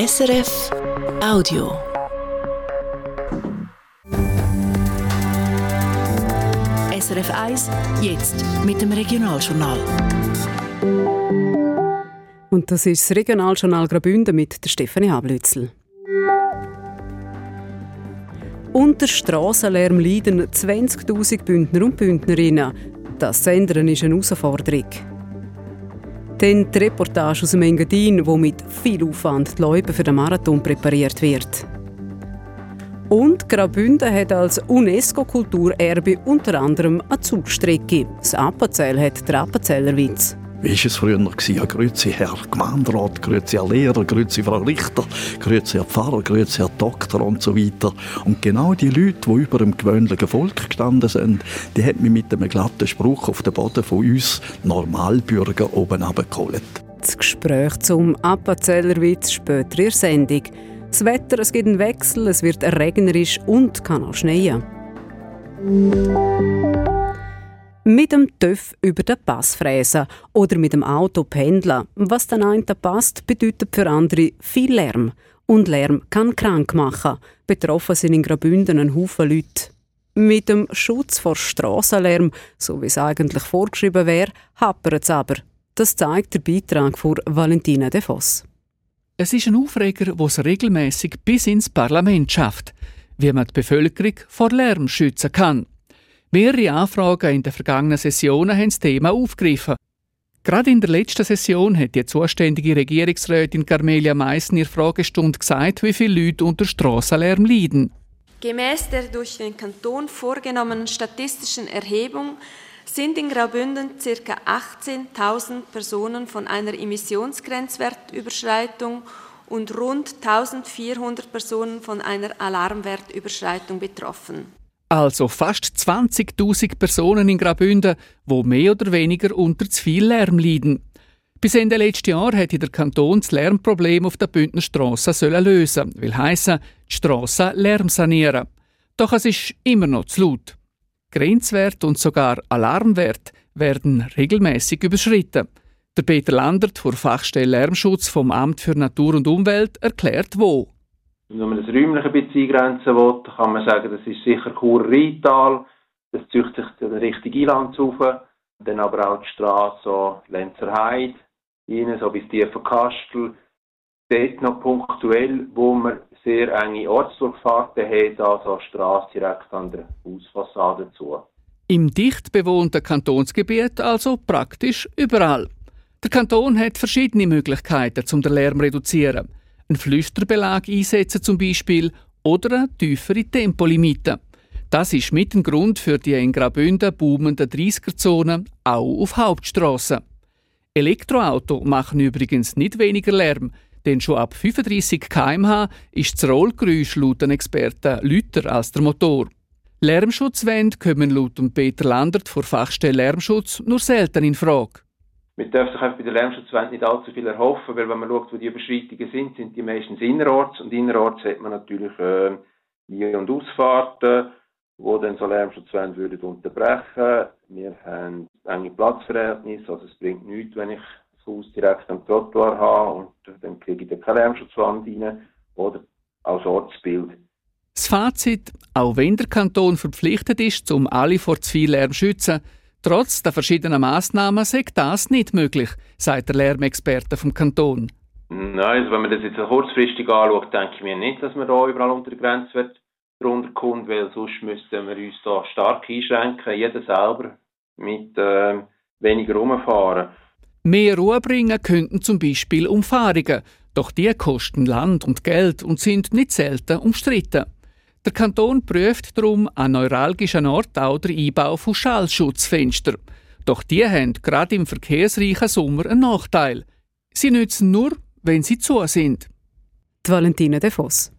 SRF Audio. SRF 1, jetzt mit dem Regionaljournal. Und das ist das Regionaljournal Graubünden mit der Stefanie Hablützel. Unter Strassenlärm leiden 20.000 Bündner und Bündnerinnen. Das zu ändern ist eine Herausforderung. Dann die Reportage aus dem Engadin, wo mit viel Aufwand die Leute für den Marathon präpariert wird. Und Graubünden hat als UNESCO-Kulturerbe unter anderem eine Zugstrecke. Das Appenzell hat den Appenzeller Witz. Wie war es früher? Ja, grüezi Herr Gemeinderat, grüezi Herr Lehrer, grüezi Frau Richter, grüezi Herr Pfarrer, grüezi Herr Doktor und so weiter. Und genau die Leute, die über dem gewöhnlichen Volk gestanden sind, die hat mich mit einem glatten Spruch auf den Boden von uns Normalbürger oben abgeholt. Das Gespräch zum Appenzellerwitz später in Sendung. Das Wetter, es gibt einen Wechsel, es wird regnerisch und kann auch schneien. Mit dem TÜV über den Pass fräsen oder mit dem Auto pendeln. Was den einen passt, bedeutet für andere viel Lärm. Und Lärm kann krank machen. Betroffen sind in Graubünden ein Haufen Leute. Mit dem Schutz vor Strassenlärm, so wie es eigentlich vorgeschrieben wäre, hapert es aber. Das zeigt der Beitrag von Valentina De Voss. Es ist ein Aufreger, der es regelmäßig bis ins Parlament schafft, wie man die Bevölkerung vor Lärm schützen kann. Mehrere Anfragen in den vergangenen Sessionen haben das Thema aufgegriffen. Gerade in der letzten Session hat die zuständige Regierungsrätin Carmelia Meissen in Fragestunde gesagt, wie viele Leute unter Strassenlärm leiden. Gemäß der durch den Kanton vorgenommenen statistischen Erhebung sind in Graubünden ca. 18.000 Personen von einer Emissionsgrenzwertüberschreitung und rund 1.400 Personen von einer Alarmwertüberschreitung betroffen. Also fast 20.000 Personen in Graubünden, wo mehr oder weniger unter zu viel Lärm leiden. Bis Ende letzten Jahr hätte der Kanton das Lärmproblem auf der Bündner Strasse sollen lösen, will heißen, die Strasse Lärm sanieren. Doch es ist immer noch zu laut. Grenzwert und sogar Alarmwert werden regelmäßig überschritten. Der Peter Landert vor Fachstelle Lärmschutz vom Amt für Natur und Umwelt erklärt wo. Wenn man das räumliche ein bisschen eingrenzen will, kann man sagen, das ist sicher Chur-Rheintal, das zieht sich in Richtung Einland auf, dann aber auch die Straße Lenzer Heide, rein, so bis Tiefenkastel. Dort noch punktuell, wo man sehr enge Ortsdurchfahrten hat, also Straße direkt an der Hausfassade zu. Im dicht bewohnten Kantonsgebiet also praktisch überall. Der Kanton hat verschiedene Möglichkeiten, um den Lärm zu reduzieren einen Flüsterbelag einsetzen zum Beispiel oder eine tiefere Tempolimite. Das ist mit dem Grund für die in Graubünden boomenden 30er-Zonen auch auf Hauptstrassen. Elektroautos machen übrigens nicht weniger Lärm, denn schon ab 35 km/h ist das Rollgeräusch laut den Experten lauter als der Motor. Lärmschutzwände kommen laut Peter Landert vor Fachstelle Lärmschutz nur selten in Frage man darf sich bei der Lärmschutzwende nicht allzu viel erhoffen, weil wenn man schaut, wo die Überschreitungen sind, sind die meistens innerorts und innerorts hat man natürlich äh, Ein- und Ausfahrten, wo dann so Lärmschutzwände würden unterbrechen. Wir haben enge Platzverhältnisse, also es bringt nichts, wenn ich das Haus direkt am Trottoir habe und dann kriege ich da keine Lärmschutzwand rein oder als Ortsbild. Das Fazit, auch wenn der Kanton verpflichtet ist, um alle vor zu viel Lärm zu schützen, Trotz der verschiedenen Massnahmen sei das nicht möglich, sagt der Lärmexperte vom Kanton. Nein, also wenn man das jetzt kurzfristig anschaut, denke ich mir nicht, dass man da überall unter der Grenzwert drunter kommt, weil sonst müssten wir uns da stark einschränken, jeder selber mit äh, weniger rumfahren. Mehr Ruhe bringen könnten zum Beispiel Umfahrungen, doch die kosten Land und Geld und sind nicht selten umstritten. Der Kanton prüft darum an neuralgischen Orten auch den Einbau von Schallschutzfenstern. Doch die haben gerade im verkehrsreichen Sommer einen Nachteil. Sie nützen nur, wenn sie zu sind. Die Valentina de Voss.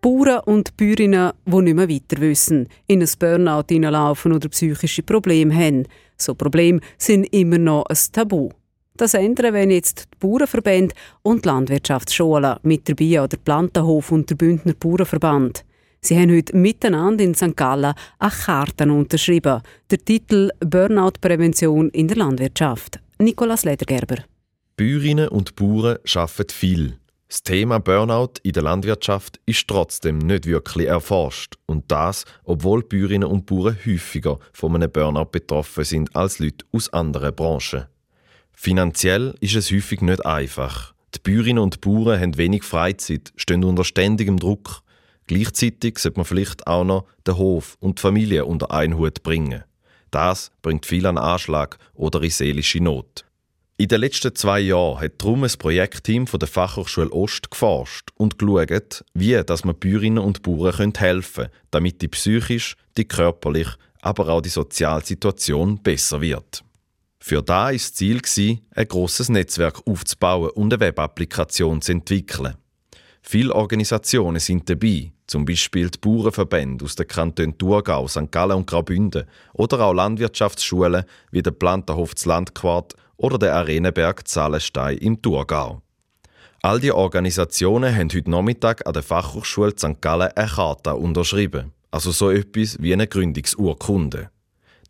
Bauern und Bäuerinnen, die nicht mehr weiter wissen, in ein Burnout hineinlaufen oder psychische Probleme haben. So Probleme sind immer noch ein Tabu. Das ändern, wenn jetzt die Bauernverbände und die Landwirtschaftsschulen mit dabei an der Plantenhof und der Bündner Bauernverband. Sie haben heute miteinander in St. Gallen eine Karten unterschrieben. Der Titel Burnout-Prävention in der Landwirtschaft. Nicolas Ledergerber. Bäuerinnen und Bauern arbeiten viel. Das Thema Burnout in der Landwirtschaft ist trotzdem nicht wirklich erforscht. Und das, obwohl Bäuerinnen und Bauern häufiger von einem Burnout betroffen sind als Leute aus anderen Branchen. Finanziell ist es häufig nicht einfach. Die Bäuerinnen und Bauern haben wenig Freizeit, stehen unter ständigem Druck. Gleichzeitig sollte man vielleicht auch noch den Hof und die Familie unter einen Hut bringen. Das bringt viel an Anschlag oder in seelische Not. In den letzten zwei Jahren hat darum ein Projektteam von der Fachhochschule Ost geforscht und geschaut, wie dass man Bäuerinnen und Bauern helfen können, damit die psychisch, die körperlich, aber auch die soziale Situation besser wird. Für da ist das Ziel ein großes Netzwerk aufzubauen und eine Webapplikation zu entwickeln. Viele Organisationen sind dabei, zum Beispiel die Bauernverbände aus den Kantonen Thurgau, St. Gallen und Graubünden oder auch Landwirtschaftsschulen wie der Planterhof Landquart oder der Arenenberg Zahlenstein im Thurgau. All die Organisationen haben heute Nachmittag an der Fachhochschule St. Gallen eine Charta unterschrieben, also so etwas wie eine Gründungsurkunde.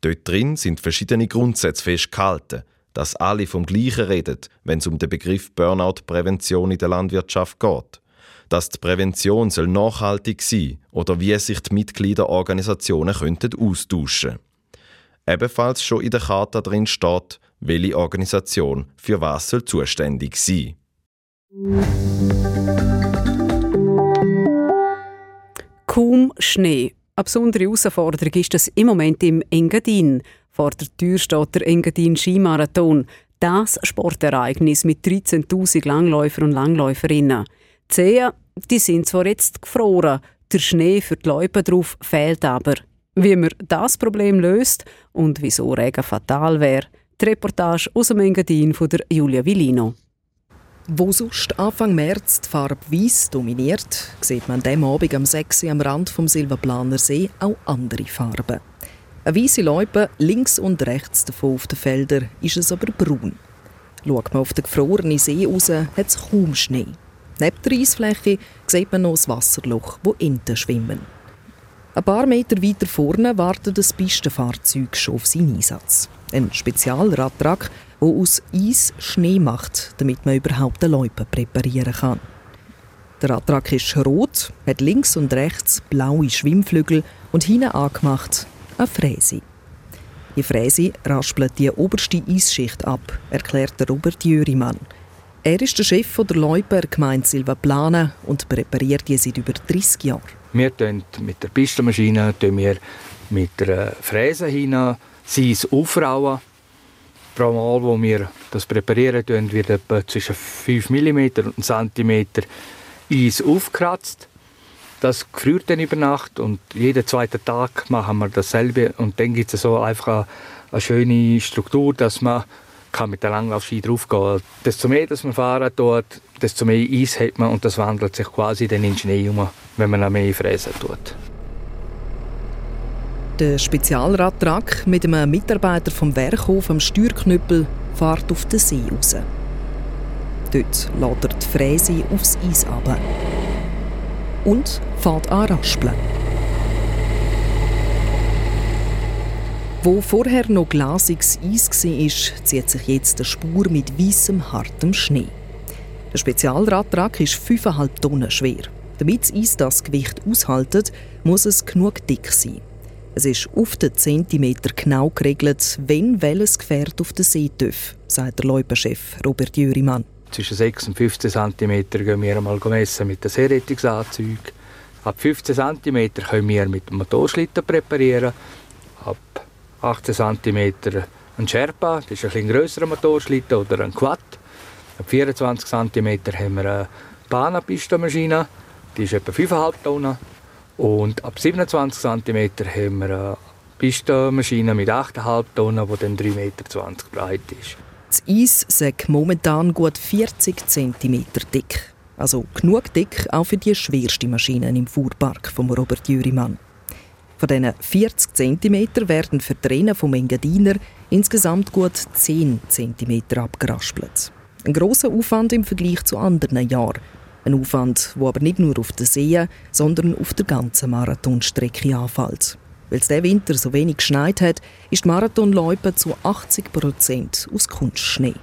Dort drin sind verschiedene Grundsätze festgehalten, dass alle vom Gleichen reden, wenn es um den Begriff Burnout-Prävention in der Landwirtschaft geht. Dass die Prävention soll nachhaltig sein oder wie sich die Mitgliederorganisationen könnten austauschen. Ebenfalls schon in der Charta drin steht, welche Organisation für was soll zuständig sein. Kaum Schnee. Eine besondere Herausforderung ist das im Moment im Engadin. Vor der Tür steht der Engadin Skimarathon. Das Sportereignis mit 13.000 Langläufer und Langläuferinnen. Die Seen, die sind zwar jetzt gefroren, der Schnee für die Läufe drauf fehlt aber. Wie man das Problem löst und wieso Regen fatal wäre, die Reportage aus dem Engadin von der Julia Villino. Wo sonst Anfang März die Farbe Weiss dominiert, sieht man dem Abend am 6 am Rand vom Silberplaner See auch andere Farben. Eine weiße Läupe links und rechts davon auf den Feldern ist es aber braun. Schaut man auf den gefrorenen See raus, hat es kaum Schnee. Neben der Eisfläche sieht man noch das Wasserloch, wo Enten schwimmen. Ein paar Meter weiter vorne wartet das Pistenfahrzeug schon auf seinen Einsatz. Ein Spezialradtrack, der aus Eis Schnee macht, damit man überhaupt eine Loipe präparieren kann. Der Radtrack ist rot, hat links und rechts blaue Schwimmflügel und hinten angemacht eine Fräse. Die Fräse raspelt die oberste Eisschicht ab, erklärt der Robert Jörimann. Er ist der Chef der Loipe der Gemeinde Silvaplana und präpariert die seit über 30 Jahren. Wir tun mit der Pistenmaschine wir mit der Fräse hinein sie aufrauen. Pro Mal, wo wir das präparieren, wird etwa zwischen 5 mm und 1 cm Eis aufgekratzt. Das gefriert dann über Nacht und jeden zweiten Tag machen wir dasselbe. Und dann gibt es so einfach eine, eine schöne Struktur, dass man kann mit der Langlaufski draufgehen kann. Desto mehr dass man fahren tut, desto mehr Eis hat man und das wandelt sich quasi dann in Schnee um, wenn man noch mehr fräsen tut. Der Spezialradtrack mit einem Mitarbeiter vom Werkhof am Steuerknüppel fährt auf den See raus. Dort lädt er die Fräse aufs Eis ab und fährt an raspeln. Wo vorher noch glasiges Eis war, zieht sich jetzt eine Spur mit weißem, hartem Schnee. Der Spezialradtrack ist 5,5 Tonnen schwer. Damit das Eis das Gewicht aushaltet, muss es genug dick sein. Es ist auf den Zentimeter genau geregelt, wenn welches Gefährt auf den See darf, sagt der Leupenchef Robert Jürimann. Zwischen 6 und 15 cm gehen wir einmal messen mit dem Seerettungsanzug. Ab 15 cm können wir mit dem Motorschlitten präparieren. Ab 18 cm ein Sherpa, das ist ein bisschen grösserer Motorschlitten oder ein Quad. Ab 24 cm haben wir eine Banapistenmaschine, die ist etwa 5,5 Tonnen. Und ab 27 cm haben wir eine Pistenmaschine mit 8,5 Tonnen, die dann 3,20 Meter breit ist. Das Eis ist momentan gut 40 cm dick. Also genug dick auch für die schwerste Maschine im Fuhrpark von Robert Jürimann. Von diesen 40 cm werden für die Rennen vom Engadiner insgesamt gut 10 cm abgeraspelt. Ein grosser Aufwand im Vergleich zu anderen Jahren. Ein Aufwand, der aber nicht nur auf der See, sondern auf der ganzen Marathonstrecke anfällt. Weil es diesen Winter so wenig geschneit hat, ist die Marathonloipe zu 80 Prozent aus Kunstschnee.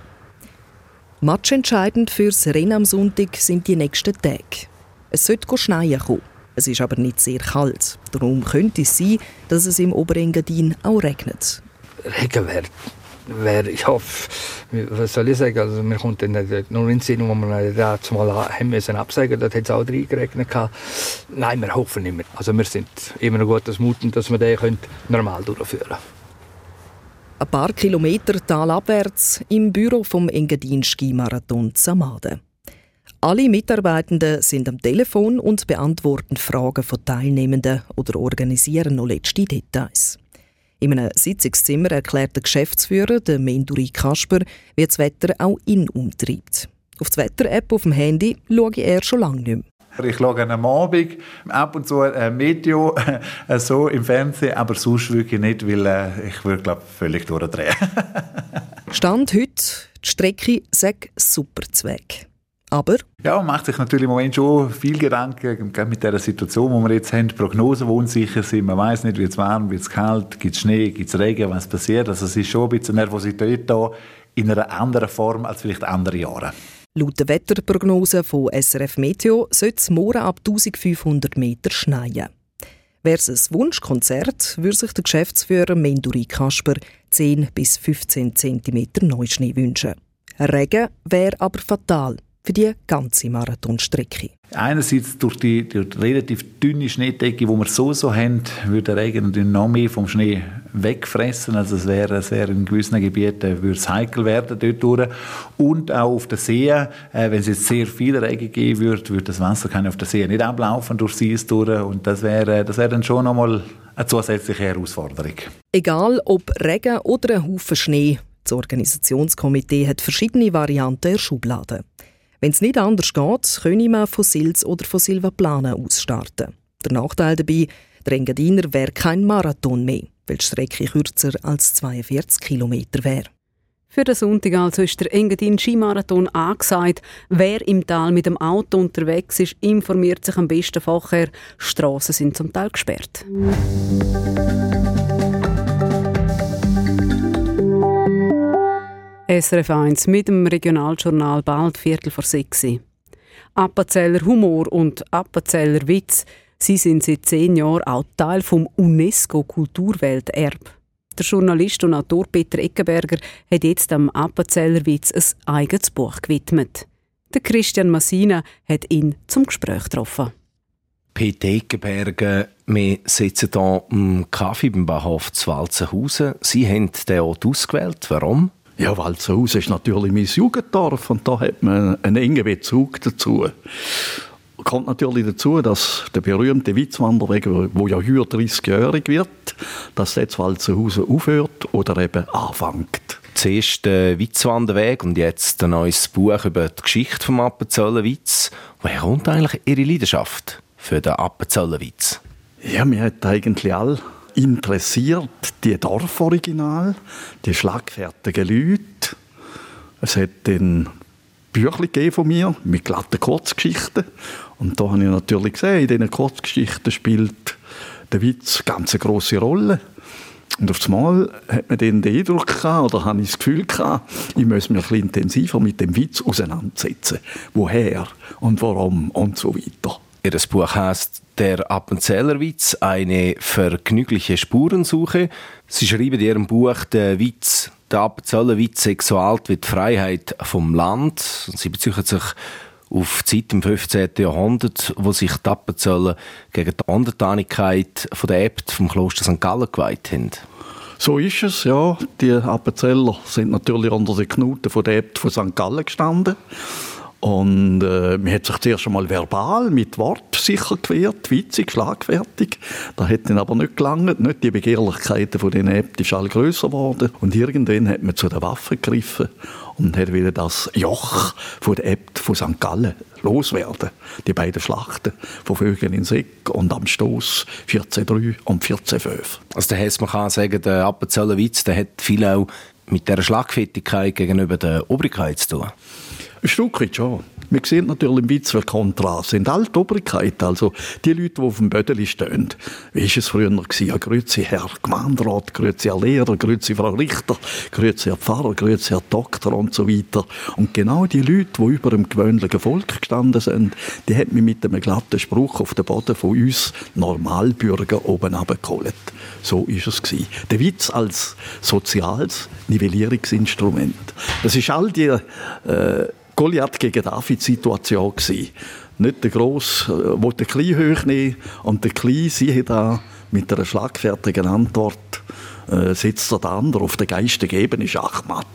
Matchentscheidend fürs Rennen am Sonntag sind die nächsten Tage. Es sollte schneien kommen. Es ist aber nicht sehr kalt. Darum könnte es sein, dass es im Oberengadin auch regnet. Regen wäre wär, ja, was soll ich sagen, also mir kommt dann nur in den Sinn, wo wir das mal haben müssen absagen, dort hat es auch reingeregnet. Nein, wir hoffen nicht mehr. Also wir sind immer noch gutes Muten, dass wir den normal durchführen können. Ein paar Kilometer talabwärts im Büro vom Engadin Skimarathon Samade. Alle Mitarbeitenden sind am Telefon und beantworten Fragen von Teilnehmenden oder organisieren noch letzte Details. In einem Sitzungszimmer erklärt der Geschäftsführer, der Menduri Kasper, wie das Wetter auch ihn umtreibt. Auf die Wetter-App auf dem Handy schaue er schon lange nicht mehr. Ich schaue am Abend ab und zu ein Video äh, so im Fernsehen, aber sonst wirklich nicht, weil äh, ich würde glaube völlig durchdrehen. Stand heute, die Strecke sagt super Zweck. Aber? Ja, man macht sich natürlich im Moment schon viel Gedanken, mit der Situation, die wir jetzt haben, Prognosen, die unsicher sind. Man weiß nicht, wird es warm, wird es kalt, gibt es Schnee, gibt es Regen, was passiert. Also es ist schon ein bisschen Nervosität da in einer anderen Form als vielleicht andere Jahre. Laut der Wetterprognose von SRF Meteo soll es morgen ab 1500 Meter schneien. Wäre es ein Wunschkonzert, würde sich der Geschäftsführer Menduri Kasper 10 bis 15 cm Neuschnee wünschen. Regen wäre aber fatal für die ganze Marathonstrecke. Einerseits durch die, durch die, relativ dünne Schneedecke, die wir so so haben, würde der Regen natürlich noch mehr vom Schnee wegfressen. Also es wäre, es wäre in gewissen Gebieten würde es heikel werden dort durch. Und auch auf der See, äh, wenn es jetzt sehr viel Regen geben würde, würde das Wasser kann auf der See nicht ablaufen durch sie durch. Und das wäre, das wäre dann schon nochmal eine zusätzliche Herausforderung. Egal ob Regen oder ein Haufen Schnee, das Organisationskomitee hat verschiedene Varianten in der Schublade. Wenn es nicht anders geht, können man von Sils oder von Silvaplana aus starten. Der Nachteil dabei, der Engadiner wäre kein Marathon mehr, weil die Strecke kürzer als 42 Kilometer wäre. Für den Sonntag also ist der Engadin Skimarathon angesagt. Wer im Tal mit dem Auto unterwegs ist, informiert sich am besten vorher. Straßen sind zum Teil gesperrt. SRF 1 mit dem Regionaljournal bald Viertel vor sechs. Appenzeller Humor und Appenzeller Witz, sie sind seit zehn Jahren auch Teil vom UNESCO Kulturwelterb. Der Journalist und Autor Peter Eckenberger hat jetzt am Appenzeller Witz ein eigenes Buch gewidmet. Der Christian Massina hat ihn zum Gespräch getroffen. Peter Eckenberger, wir sitzen hier am Kaffee beim Bahnhof Zwalzenhausen. Sie haben den Ort ausgewählt. Warum? Ja, Walzenhaus ist natürlich mein Jugenddorf und da hat man einen engen Bezug dazu. Kommt natürlich dazu, dass der berühmte Witzwanderweg, wo ja heute 30-jährig wird, dass jetzt Walzenhausen aufhört oder eben anfängt. Zuerst der Witzwanderweg und jetzt ein neues Buch über die Geschichte vom Appenzellenwitz. Woher kommt eigentlich Ihre Leidenschaft für den Appenzellenwitz? Ja, mir hat eigentlich all interessiert die Dorforiginal, die schlagfertigen Leute. Es hat dann Bücher von mir mit glatten Kurzgeschichten. Und da habe ich natürlich gesehen, in diesen Kurzgeschichten spielt der Witz eine ganz grosse Rolle. Und auf einmal hat man den Eindruck gehabt, oder habe ich das Gefühl gehabt, ich muss mich ein intensiver mit dem Witz auseinandersetzen. Woher und warum und so weiter. Ihr Buch heißt Der Appenzellerwitz, eine vergnügliche Spurensuche. Sie schreiben in Ihrem Buch den Witz, der Appenzellerwitz sei so alt wie die Freiheit vom Land. Sie beziehen sich auf die Zeit im 15. Jahrhundert, wo sich die Appenzeller gegen die Untertanigkeit der Äbte vom Kloster St. Gallen geweiht haben. So ist es, ja. Die Appenzeller sind natürlich unter den Knuten der Äbte von St. Gallen gestanden. Und äh, man hat sich zuerst einmal verbal mit Wort sicher gewehrt, witzig, schlagfertig. Das hat dann aber nicht gelangt. Nicht die Begehrlichkeiten von den Äbten ist all grösser geworden. Und irgendwann hat man zu der Waffe gegriffen und hat wieder das Joch von der Äbt von St. Gallen loswerden. Die beiden Schlachten von Vögeln in Seck und am Stoß 14.3 und 14.5. Also der heißt, man kann sagen, der Appenzeller Witz, der hat viel auch mit der Schlagfertigkeit gegenüber der Obrigkeit zu tun. Ein Stück weit schon. Wir sehen natürlich im Witz, Kontrast sind. All die Obrigkeit, also die Leute, die auf dem Bödeli stehen. Wie war es früher gewesen? Ja, grüezi Herr Gemeinderat, grüezi Herr Lehrer, grüezi Frau Richter, grüezi Herr Pfarrer, grüezi Herr Doktor und so weiter. Und genau die Leute, die über dem gewöhnlichen Volk gestanden sind, die hat mich mit einem glatten Spruch auf den Boden von uns Normalbürger oben abgeholt. So ist es gewesen. Der Witz als soziales Nivellierungsinstrument. Das ist all die äh, Goliath gegen David-Situation gewesen. Nicht der Gross, äh, wo der Klein hochnehmen und der Klein, siehe da, mit einer schlagfertigen Antwort äh, setzt er der andere auf der geistigen Ebene Schachmatt.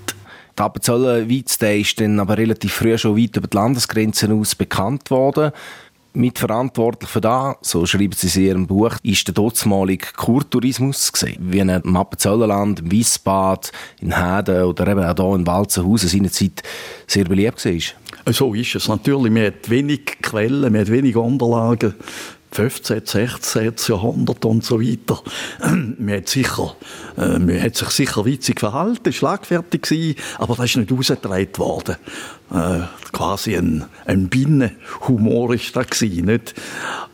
Der Appenzellenwitz der ist dann aber relativ früh schon weit über die Landesgrenzen aus bekannt worden. Mitverantwortlich für das, so schreiben sie in ihrem Buch, ist der dortmalige Kurtourismus gesehen, wie im Appenzellerland, im Wiesbad, in Heden oder eben auch hier in Walzenhausen seinerzeit sehr beliebt war. So ist es. Natürlich, man hat wenig Quellen, man hat wenig Unterlagen. 15., 16. Jahrhundert und so weiter. man, hat sicher, äh, man hat sich sicher witzig verhalten, schlagfertig gewesen, aber das ist nicht ausgetragen worden. Äh, quasi ein, ein Binnenhumor ist das gewesen, nicht?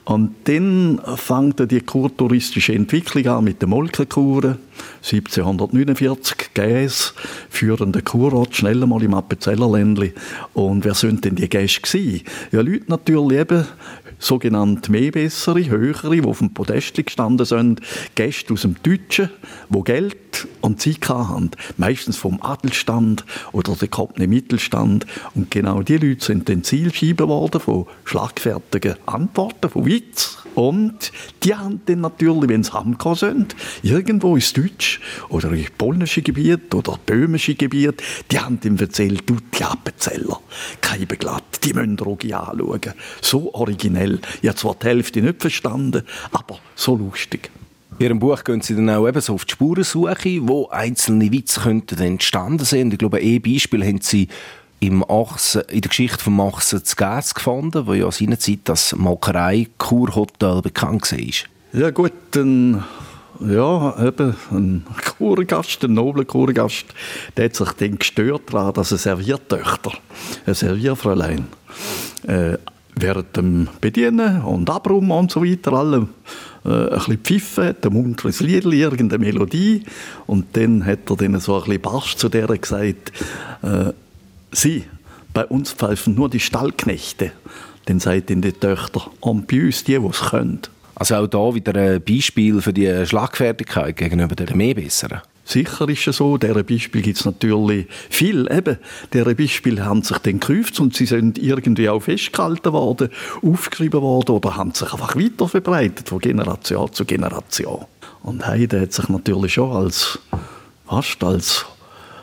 Und dann fängt die kurtouristische Entwicklung an mit den Molkenkuren. 1749 Gäs, führende Kurort, schnell mal im Appenzellerländli. Und wer sind denn die Gäste gewesen? Ja, Leute natürlich eben, sogenannte mehr bessere, höhere, die auf dem Podest gestanden sind, Gäste aus dem Deutschen, die Geld und Zeit hatten, meistens vom Adelstand oder der gehobenen Mittelstand. Und genau die Leute sind dann Zielscheiben worden von schlagfertigen Antworten, von Witz. Und die haben dann natürlich, wenn sie heimgekommen sind, irgendwo ins Deutsch oder ins polnische Gebiet oder böhmische Gebiet, die haben ihm erzählt, du, die Appenzeller, kein Beglatt, die müssen Drogi anschauen. So originell. Ich habe zwar die Hälfte nicht verstanden, aber so lustig. In Ihrem Buch gehen Sie dann auch eben so auf die Spurensuche, wo einzelne Witze könnten entstanden sein. Ich glaube, ein Beispiel haben Sie im Achsen, in der Geschichte von Achsen zu Gas gefunden, wo ja seinerzeit das Molkerei-Kurhotel bekannt war. Ja gut, dann ja, eben, ein Kurgast, ein nobler Kurgast, der hat sich dann gestört daran, dass eine Serviertöchter, ein Servierfräulein, äh, während dem Bedienen und Abräumen und so weiter, alle äh, ein bisschen pfiffen, hat, ein munteres Lied, irgendeine Melodie. Und dann hat er dann so ein bisschen barsch zu der gesagt, äh, Sie, bei uns pfeifen nur die Stallknechte. Dann seid ihr die Töchter und bei uns die, die es können. Also auch da wieder ein Beispiel für die Schlagfertigkeit gegenüber den Mehrbesseren. Sicher ist es so. Dieser Beispiel gibt es natürlich viel. Eben, diese Beispiele haben sich dann gerufen und sie sind irgendwie auch festgehalten worden, aufgeschrieben worden oder haben sich einfach weiter verbreitet von Generation zu Generation. Und Heide hat sich natürlich schon als, fast als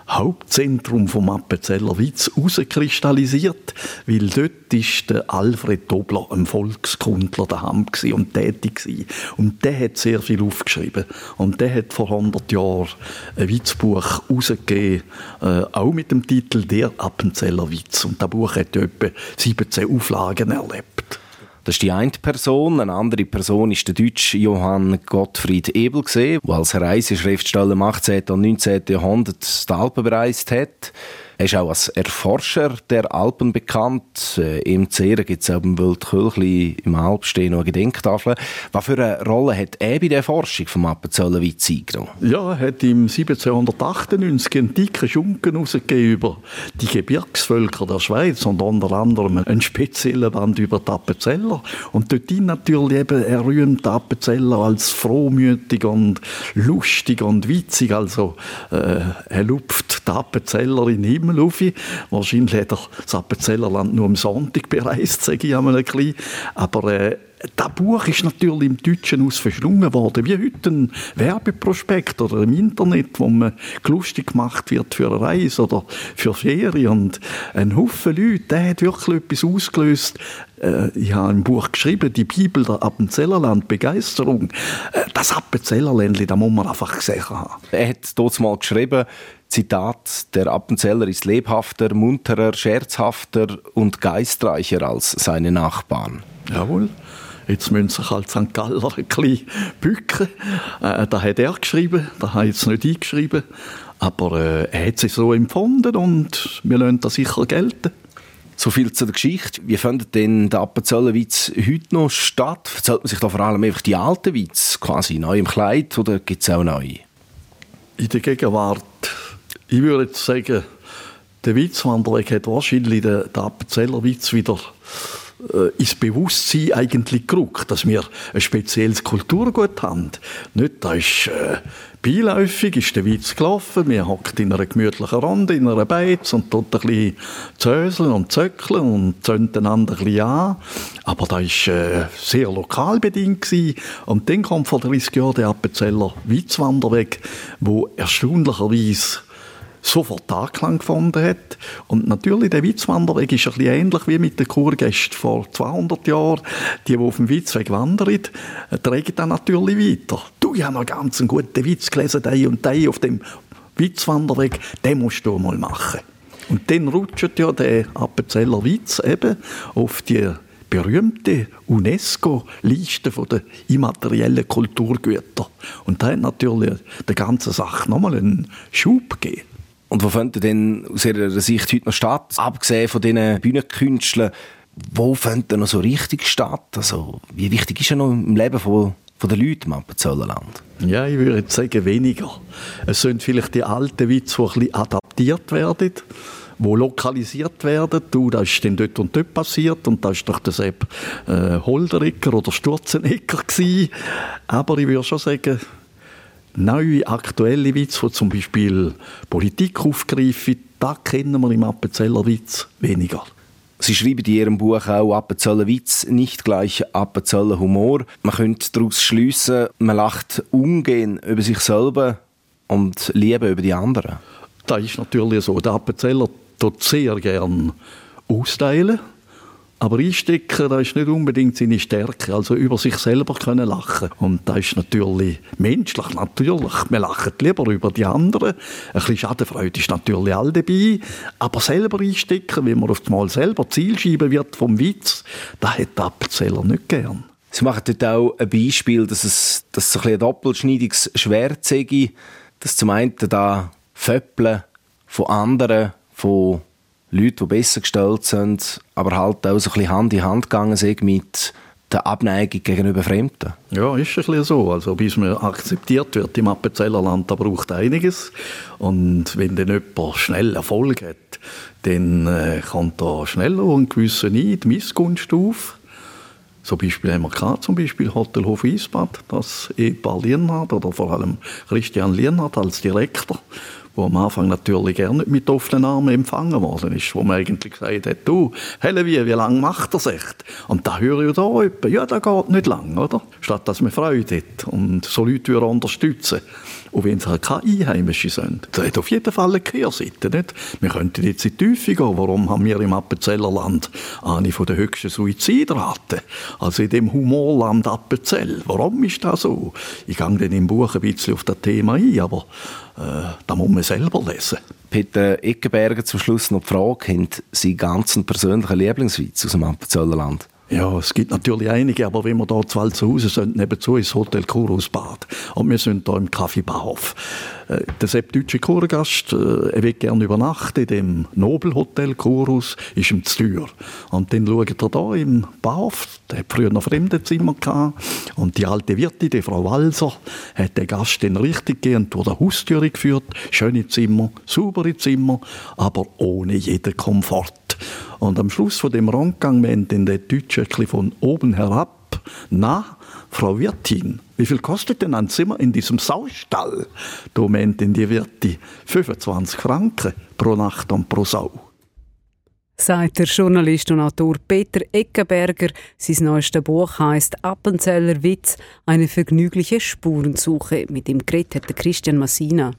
Hauptzentrum vom Appenzeller Witz herauskristallisiert, weil dort ist der Alfred Dobler, ein Volkskundler, daheim und tätig gewesen. Und der hat sehr viel aufgeschrieben. Und der hat vor 100 Jahren ein Witzbuch herausgegeben, äh, auch mit dem Titel «Der Appenzeller Witz». Und das Buch hat etwa 17 Auflagen erlebt. Das ist die eine Person. Eine andere Person ist der deutsche Johann Gottfried Ebel, der als Reiseschriftsteller im 18. und 19. Jahrhundert die Alpen bereist hat. Er ist auch als Erforscher der Alpen bekannt. Äh, Im Zehren gibt es im Wildkölchli im Alpstehen noch eine Gedenktafel. Was für eine Rolle hat er bei der Forschung vom Appenzellenwitz eingenommen? Ja, er hat im 1798 einen dicken Schunken herausgegeben über die Gebirgsvölker der Schweiz und unter anderem einen speziellen Band über die Appenzeller. Und dort natürlich eben, er die Appenzeller als frohmütig und lustig und witzig. Also, äh, er lupft die Appenzeller in Himmel Himmel auf. Wahrscheinlich hat er das Appenzellerland nur am Sonntag bereist, sage ich einmal ein bisschen. Aber äh, das Buch ist natürlich im Deutschen aus verschlungen worden, wie heute ein Werbeprospekt oder im Internet, wo man lustig gemacht wird für eine Reise oder für Ferien. Und ein Haufen Leute, der hat wirklich etwas ausgelöst. Äh, ich habe ein Buch geschrieben, die Bibel der Appenzellerland, Begeisterung. Äh, das Appenzellerländli, da muss man einfach gesehen haben. Er hat dort mal geschrieben, Zitat, der Appenzeller ist lebhafter, munterer, scherzhafter und geistreicher als seine Nachbarn. Jawohl. Jetzt müssen sich halt St. Galler ein bisschen bücken. Äh, da hat er geschrieben, da habe ich jetzt nicht eingeschrieben. Aber äh, er hat sich so empfunden und wir lassen das sicher gelten. So viel zu der Geschichte. Wie findet denn der Appenzellenwitz heute noch statt? Erzählt man sich da vor allem einfach die alten Witze, quasi neu im Kleid, oder gibt es auch neue? In der Gegenwart, ich würde jetzt sagen, der Witzwanderweg hat wahrscheinlich den, den Appenzellerwitz wieder äh, ins Bewusstsein eigentlich gerückt, dass wir ein spezielles Kulturgut haben. Nicht, da ist äh, beiläufig, ist der Witz gelaufen, wir hockt in einer gemütlichen Runde, in einer Beiz und tut ein bisschen und zöckeln und zünden einander ein an. Aber da war äh, sehr lokal bedingt gewesen. Und dann kommt vor 30 Jahren der Appenzeller Witzwanderweg, wo erstaunlicherweise sofort Anklang gefunden hat. Und natürlich, der Witzwanderweg ist ein bisschen ähnlich wie mit den Kurgästen vor 200 Jahren. Die, die auf dem Witzweg wandern, tragen dann natürlich weiter. Du, ich habe noch ganz einen guten Witz gelesen, der und der auf dem Witzwanderweg, den musst du mal machen. Und dann rutscht ja der Appenzeller Witz eben auf die berühmte UNESCO-Liste der immateriellen Kulturgüter. Und da hat natürlich der ganzen Sache nochmal einen Schub gegeben. Und wo findet denn aus Ihrer Sicht heute noch statt? Abgesehen von diesen Bühnenkünstlern, wo findet er noch so richtig statt? Also, wie wichtig ist er noch im Leben von, von den Leuten im Appenzellerland? Ja, ich würde sagen weniger. Es sind vielleicht die alten Witze, die ein bisschen adaptiert werden wo lokalisiert werden. Du, das ist dann dort und dort passiert und das ist doch der Sepp äh, Holdericker oder Sturzenegger gewesen. Aber ich würde schon sagen, neue, aktuelle Witze, die zum Beispiel Politik aufgreifen, da kennen wir im Appenzeller Witz weniger. Sie schreiben in Ihrem Buch auch Appenzeller Witz, nicht gleich Appenzeller Humor. Man könnte daraus schliessen, man lacht ungern über sich selber und Liebe über die anderen. Das ist natürlich so. Der Appenzeller tut sehr gern austeilen aber einstecken, das ist nicht unbedingt seine Stärke. Also über sich selber können lachen. Und das ist natürlich menschlich, natürlich. Wir lachen lieber über die anderen. Ein bisschen Schadenfreude ist natürlich all dabei. Aber selber einstecken, wenn man auf einmal selber Zielscheibe wird vom Witz, das hat der Appenzeller nicht gern. Sie machen dort auch ein Beispiel, dass es, dass so ein, ein doppelschneidiges Schwert sei, dass zum einen da Föppeln von anderen, von Leute, die besser gestellt sind, aber halt auch so ein bisschen Hand in Hand gegangen sind mit der Abneigung gegenüber Fremden. Ja, ist ein bisschen so. Also bis man akzeptiert wird im Appenzellerland, da braucht einiges. Und wenn dann jemand schnell Erfolg hat, dann äh, kommt da schneller und gewisse Neid, Missgunst auf. So Beispiel haben wir gehabt, zum Beispiel Hotelhof Isbad, das Ehepaar Lienhardt oder vor allem Christian Lienhardt als Direktor wo am Anfang natürlich gerne nicht mit offenen Armen empfangen worden ist, wo man eigentlich gesagt hat, du, Hellewie, wie lange macht das echt? Und da höre ich da etwa, ja, das geht nicht lang, oder? Statt dass man Freude hat und so Leute würde unterstützen. Und wenn halt keine Einheimischen sind, das hat auf jeden Fall eine Kehrseite, nicht? Wir könnten jetzt in die Tiefe gehen, warum haben wir im Appenzellerland eine von der höchsten Suizidraten? Also in dem Humorland Appenzell. Warum ist das so? Ich gehe dann im Buch ein bisschen auf das Thema ein, aber äh, da muss man selber lesen. Peter Eckenberger, zum Schluss noch die Frage, haben Sie ganz persönlichen Lieblingswitz aus dem Appenzellerland? Ja, es gibt natürlich einige, aber wenn wir da zu Hause sind, nebenzu ist Hotel Kurus Bad. Und wir sind da im Café Bauhof. Äh, der Sepp deutsche Kurgast, äh, er will gerne übernachten in dem Nobelhotel Kurus, ist ihm zu. Und dann schaut er da im Bauhof, der hat früher noch Fremdenzimmer gehabt. Und die alte Wirtin, die Frau Walser, hat den Gast dann richtig gegeben durch die Haustür geführt. Schöne Zimmer, saubere Zimmer, aber ohne jeden Komfort. Und am Schluss von dem Rundgang meint dann der Deutsche von oben herab, na, Frau Wirtin, wie viel kostet denn ein Zimmer in diesem Saustall? Da meint denn die Wirtin 25 Franken pro Nacht und pro Sau. Sagt der Journalist und Autor Peter Eckenberger. Sein neuestes Buch heißt Appenzeller Witz, eine vergnügliche Spurensuche. Mit dem Gerät hat Christian Massina.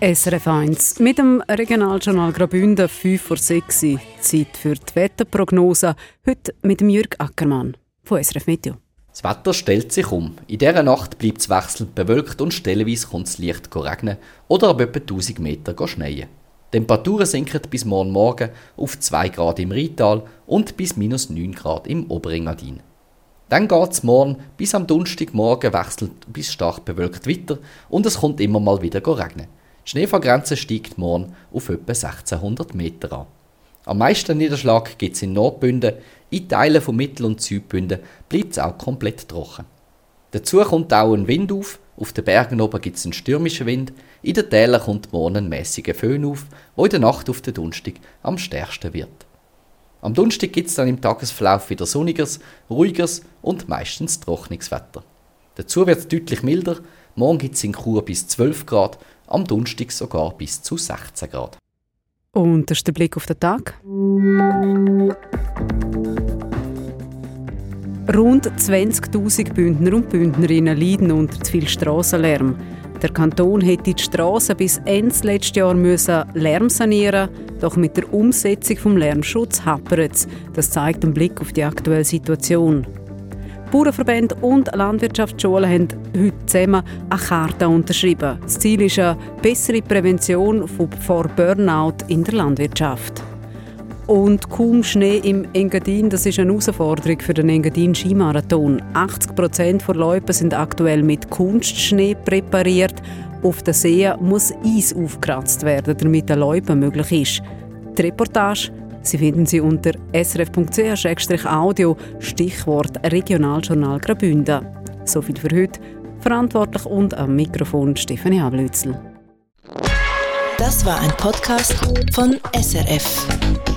SRF 1 mit dem Regionaljournal Graubünden 5 vor 6 Zeit für die Wetterprognose. Heute mit dem Jürg Ackermann von SRF Meteo. Das Wetter stellt sich um. In dieser Nacht bleibt es wechselnd bewölkt und stellenweise kommt es leicht regnen oder ab etwa 1000 Meter schneien. Die Temperaturen sinken bis morgen Morgen auf 2 Grad im Rheintal und bis minus 9 Grad im Oberengadin. Dann geht es morgen bis am Donnerstagmorgen wechselnd bis stark bewölkt weiter und es kommt immer mal wieder regnen. Die Schneefallgrenze steigt morgen auf etwa 1600 Meter an. Am meisten Niederschlag gibt es in Nordbünden, in Teilen von Mittel- und Südbünden bleibt es auch komplett trocken. Dazu kommt auch ein Wind auf, auf den Bergen oben gibt es einen stürmischen Wind, in den Tälern kommt morgen ein mäßiger Föhn auf, wo in der Nacht auf den Dunstig am stärksten wird. Am Dunstig gibt es dann im Tagesverlauf wieder sonniges, ruhiges und meistens trockenes Wetter. Dazu wird es deutlich milder, morgen gibt es in Chur bis 12 Grad, am Dunstig sogar bis zu 16 Grad. Und das ist der Blick auf den Tag. Rund 20.000 Bündner und Bündnerinnen leiden unter zu viel Strassenlärm. Der Kanton hätte die Straßen bis Ende letztes Jahr müssen Lärm sanieren doch mit der Umsetzung vom Lärmschutz hapert es. Das zeigt ein Blick auf die aktuelle Situation. Bauernverbände und Landwirtschaftsschulen haben heute zusammen eine Karte unterschrieben. Das Ziel ist eine bessere Prävention vor Burnout in der Landwirtschaft. Und kaum Schnee im Engadin, das ist eine Herausforderung für den Engadin Skimarathon. 80 Prozent der Loipen sind aktuell mit Kunstschnee präpariert. Auf den Seen muss Eis aufgekratzt werden, damit der Loipen möglich ist. Die Reportage Sie finden sie unter srf.ch-audio, Stichwort Regionaljournal Graubünden. So viel für heute. Verantwortlich und am Mikrofon Stefanie Ablützel. Das war ein Podcast von SRF.